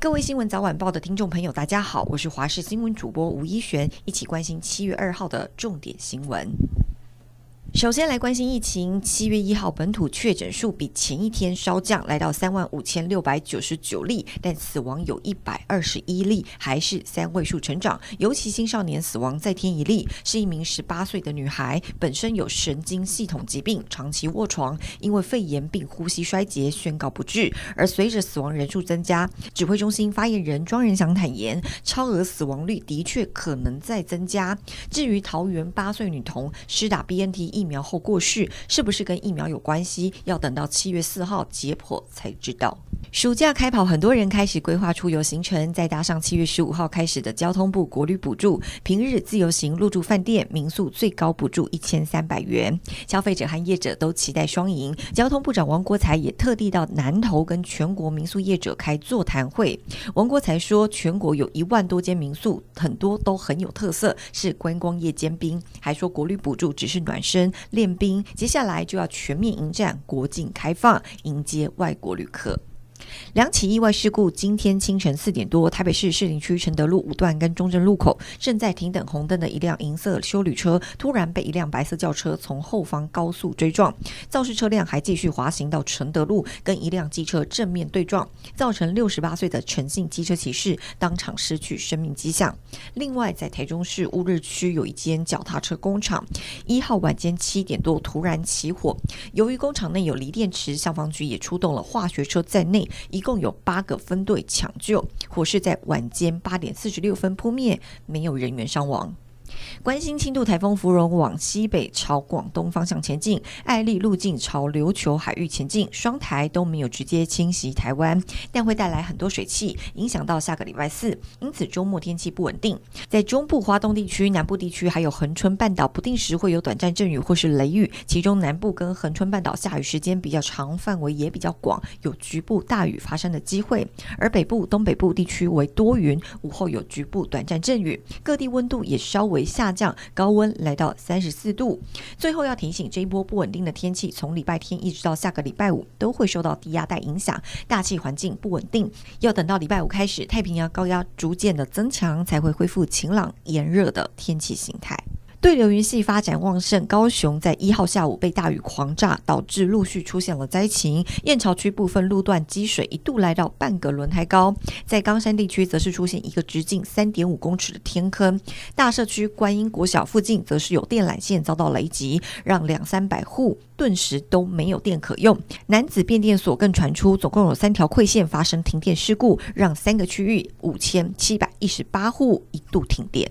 各位新闻早晚报的听众朋友，大家好，我是华视新闻主播吴一璇，一起关心七月二号的重点新闻。首先来关心疫情，七月一号本土确诊数比前一天稍降，来到三万五千六百九十九例，但死亡有一百二十一例，还是三位数成长。尤其青少年死亡再添一例，是一名十八岁的女孩，本身有神经系统疾病，长期卧床，因为肺炎并呼吸衰竭宣告不治。而随着死亡人数增加，指挥中心发言人庄人祥坦言，超额死亡率的确可能再增加。至于桃园八岁女童施打 BNT 疫疫苗后过世，是不是跟疫苗有关系？要等到七月四号解剖才知道。暑假开跑，很多人开始规划出游行程，再搭上七月十五号开始的交通部国旅补助，平日自由行入住饭店、民宿最高补助一千三百元，消费者和业者都期待双赢。交通部长王国材也特地到南投跟全国民宿业者开座谈会。王国材说，全国有一万多间民宿，很多都很有特色，是观光业尖兵。还说国旅补助只是暖身练兵，接下来就要全面迎战国境开放，迎接外国旅客。两起意外事故，今天清晨四点多，台北市士林区承德路五段跟中正路口正在停等红灯的一辆银色休旅车，突然被一辆白色轿车从后方高速追撞，肇事车辆还继续滑行到承德路，跟一辆机车正面对撞，造成六十八岁的陈姓机车骑士当场失去生命迹象。另外，在台中市乌日区有一间脚踏车工厂，一号晚间七点多突然起火，由于工厂内有锂电池，消防局也出动了化学车在内。一共有八个分队抢救，火势在晚间八点四十六分扑灭，没有人员伤亡。关心轻度台风芙蓉往西北朝广东方向前进，艾利路径朝琉球海域前进，双台都没有直接侵袭台湾，但会带来很多水汽，影响到下个礼拜四，因此周末天气不稳定。在中部、花东地区、南部地区还有恒春半岛，不定时会有短暂阵雨或是雷雨，其中南部跟恒春半岛下雨时间比较长，范围也比较广，有局部大雨发生的机会。而北部、东北部地区为多云，午后有局部短暂阵雨，各地温度也稍微下降，高温来到三十四度。最后要提醒，这一波不稳定的天气，从礼拜天一直到下个礼拜五，都会受到低压带影响，大气环境不稳定。要等到礼拜五开始，太平洋高压逐渐的增强，才会恢复晴朗炎热的天气形态。对流云系发展旺盛，高雄在一号下午被大雨狂炸，导致陆续出现了灾情。燕巢区部分路段积水一度来到半个轮胎高，在冈山地区则是出现一个直径三点五公尺的天坑。大社区观音国小附近则是有电缆线遭到雷击，让两三百户顿时都没有电可用。男子变电所更传出，总共有三条馈线发生停电事故，让三个区域五千七百一十八户一度停电。